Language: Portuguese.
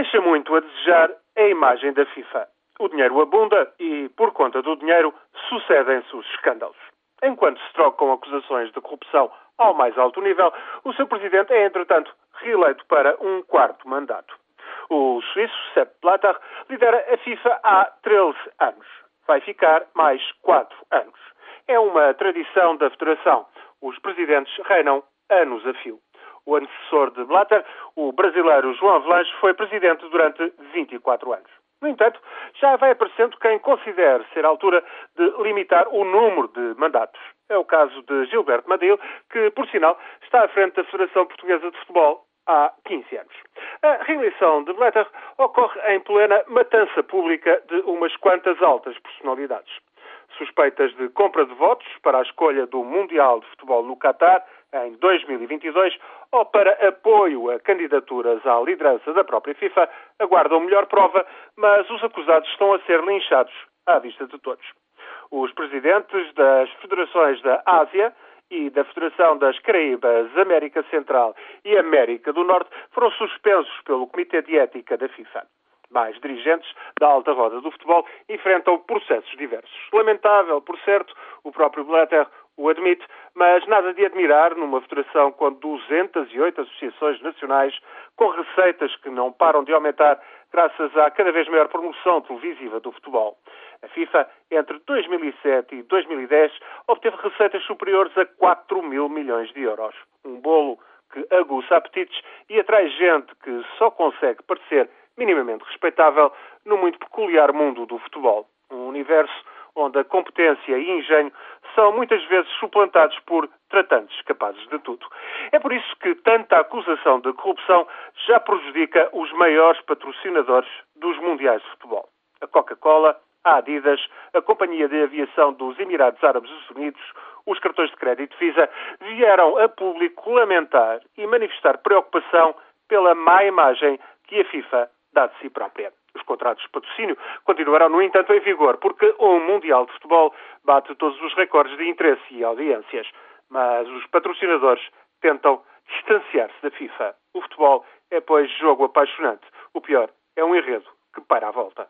Deixa muito a desejar a imagem da FIFA. O dinheiro abunda e, por conta do dinheiro, sucedem-se os escândalos. Enquanto se trocam acusações de corrupção ao mais alto nível, o seu presidente é, entretanto, reeleito para um quarto mandato. O suíço Sepp Blatter lidera a FIFA há 13 anos. Vai ficar mais 4 anos. É uma tradição da Federação. Os presidentes reinam anos a fio. O antecessor de Blatter, o brasileiro João Avelange, foi presidente durante 24 anos. No entanto, já vai aparecendo quem considere ser a altura de limitar o número de mandatos. É o caso de Gilberto Madil, que, por sinal, está à frente da Federação Portuguesa de Futebol há 15 anos. A reeleição de Blatter ocorre em plena matança pública de umas quantas altas personalidades. Suspeitas de compra de votos para a escolha do Mundial de Futebol no Qatar em 2022 ou para apoio a candidaturas à liderança da própria FIFA aguardam melhor prova, mas os acusados estão a ser linchados à vista de todos. Os presidentes das federações da Ásia e da Federação das Caraíbas, América Central e América do Norte foram suspensos pelo Comitê de Ética da FIFA. Mais dirigentes da alta roda do futebol enfrentam processos diversos. Lamentável, por certo, o próprio Blatter o admite, mas nada de admirar numa federação com 208 associações nacionais, com receitas que não param de aumentar graças à cada vez maior promoção televisiva do futebol. A FIFA, entre 2007 e 2010, obteve receitas superiores a 4 mil milhões de euros. Um bolo que aguça apetites e atrai gente que só consegue parecer minimamente respeitável no muito peculiar mundo do futebol. Um universo onde a competência e engenho são muitas vezes suplantados por tratantes capazes de tudo. É por isso que tanta acusação de corrupção já prejudica os maiores patrocinadores dos mundiais de futebol. A Coca-Cola, a Adidas, a Companhia de Aviação dos Emirados Árabes Unidos, os cartões de crédito Visa, vieram a público lamentar e manifestar preocupação pela má imagem que a FIFA dá de si própria. Os contratos de patrocínio continuarão, no entanto, em vigor, porque o Mundial de Futebol bate todos os recordes de interesse e audiências. Mas os patrocinadores tentam distanciar-se da FIFA. O futebol é, pois, jogo apaixonante. O pior é um enredo que para a volta.